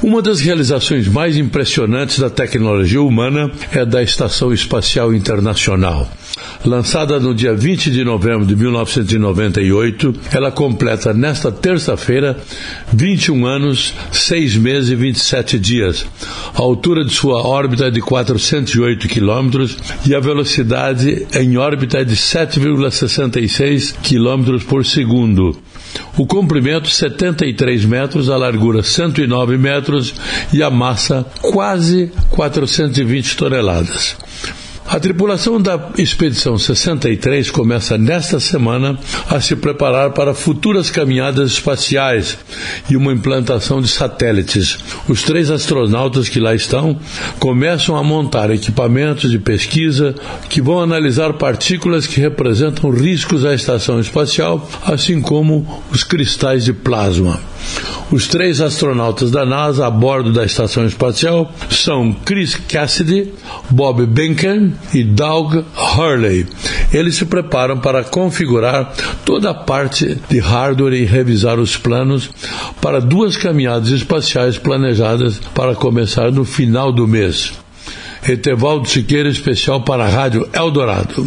Uma das realizações mais impressionantes da tecnologia humana é da Estação Espacial Internacional. Lançada no dia 20 de novembro de 1998, ela completa nesta terça-feira 21 anos, 6 meses e 27 dias. A altura de sua órbita é de 408 quilômetros e a velocidade em órbita é de 7,66 quilômetros por segundo. O comprimento 73 metros, a largura 109 metros e a massa quase 420 toneladas. A tripulação da Expedição 63 começa nesta semana a se preparar para futuras caminhadas espaciais e uma implantação de satélites. Os três astronautas que lá estão começam a montar equipamentos de pesquisa que vão analisar partículas que representam riscos à estação espacial, assim como os cristais de plasma. Os três astronautas da NASA a bordo da estação espacial são Chris Cassidy, Bob Behnken e Doug Hurley. Eles se preparam para configurar toda a parte de hardware e revisar os planos para duas caminhadas espaciais planejadas para começar no final do mês. Etevaldo Siqueira, especial para a Rádio Eldorado.